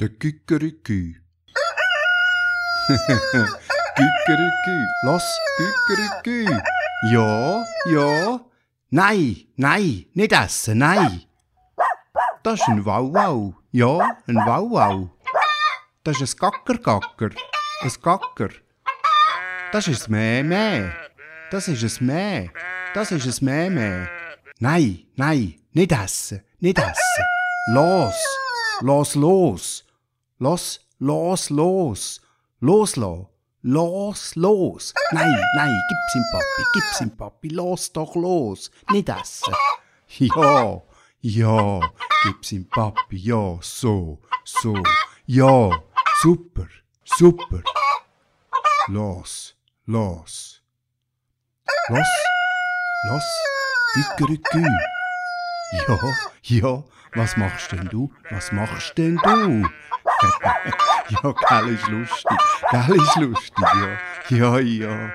Der Kikeriki. Kikeriki. Lass Kikeriki. Ja, ja. Nein, nein, nicht essen, nein. Das ist ein Wauwau. Ja, ein Wauwau. Das ist ein Gackergacker. Ein Gacker. Das ist ein Mäh-Mäh. Das ist ein Mäh. Das ist ein Mäh-Mäh. Nein, nein, nicht essen, nicht essen. Los, los, los. Los, los, los. Loslassen. Los, los. Nein, nein, gib's ihm Papi, gib's ihm Papi. Los doch los. Nicht essen. Ja, ja, gib's ihm Papi. Ja, so, so. Ja, super, super. Los, los. Los, los. Gückerückü. Ja, ja, was machst denn du? Was machst denn du? ja, gell, ist lustig. Gell, ist lustig, ja. Ja, ja.